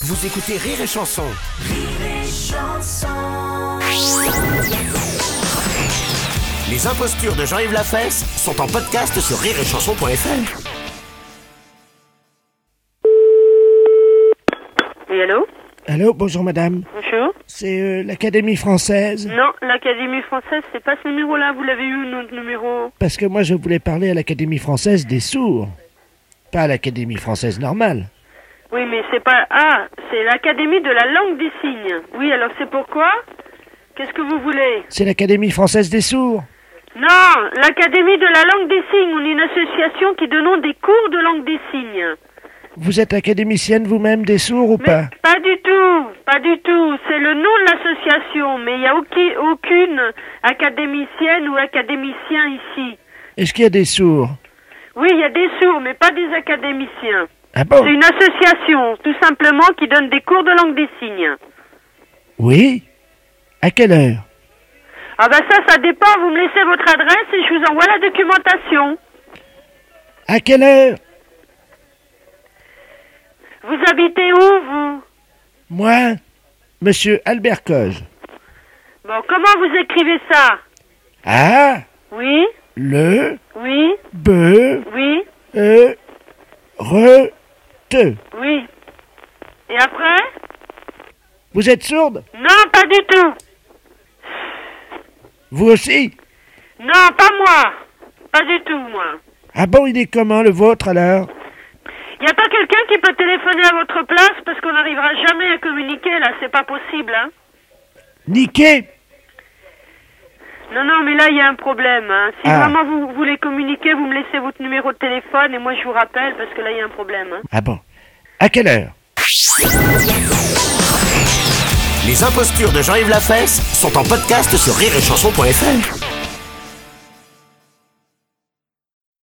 Vous écoutez Rire et Chanson. Les impostures de Jean-Yves Lafesse sont en podcast sur rireetchanson.fr. Oui, allô? Allô, bonjour madame. Bonjour C'est euh, l'Académie française. Non, l'Académie française, c'est pas ce numéro-là, vous l'avez eu, notre numéro? Parce que moi je voulais parler à l'Académie française des sourds. Pas à l'Académie française normale. Oui, mais c'est pas... Ah, c'est l'Académie de la langue des signes. Oui, alors c'est pourquoi? Qu'est-ce que vous voulez? C'est l'Académie française des sourds. Non, l'Académie de la langue des signes, on est une association qui donnons des cours de langue des signes. Vous êtes académicienne vous-même des sourds ou Mais pas? pas du tout, pas du tout. C'est le nom de l'association, mais il n'y a aucun- aucune académicienne ou académicien ici. Est-ce qu'il y a des sourds? Oui, il y a des sourds, mais pas des académiciens. Ah bon C'est une association, tout simplement, qui donne des cours de langue des signes. Oui À quelle heure Ah bah ça, ça dépend. Vous me laissez votre adresse et je vous envoie la documentation. À quelle heure Vous habitez où, vous Moi Monsieur Albert Coge. Bon, comment vous écrivez ça Ah Oui, Le oui, B oui, E Re Oui. Et après? Vous êtes sourde? Non, pas du tout. Vous aussi? Non, pas moi. Pas du tout, moi. Ah bon, il est comment le vôtre alors? Y a pas quelqu'un qui peut téléphoner à votre place parce qu'on n'arrivera jamais à communiquer, là. C'est pas possible, hein. Niqué Non, non, mais là, il y a un problème. Hein. Si Ah. vraiment vous voulez communiquer, vous me laissez votre numéro de téléphone et moi, je vous rappelle parce que là, il y a un problème. Hein. Ah bon À quelle heure? Les impostures de Jean-Yves Lafesse sont en podcast sur rireetchanson.fr.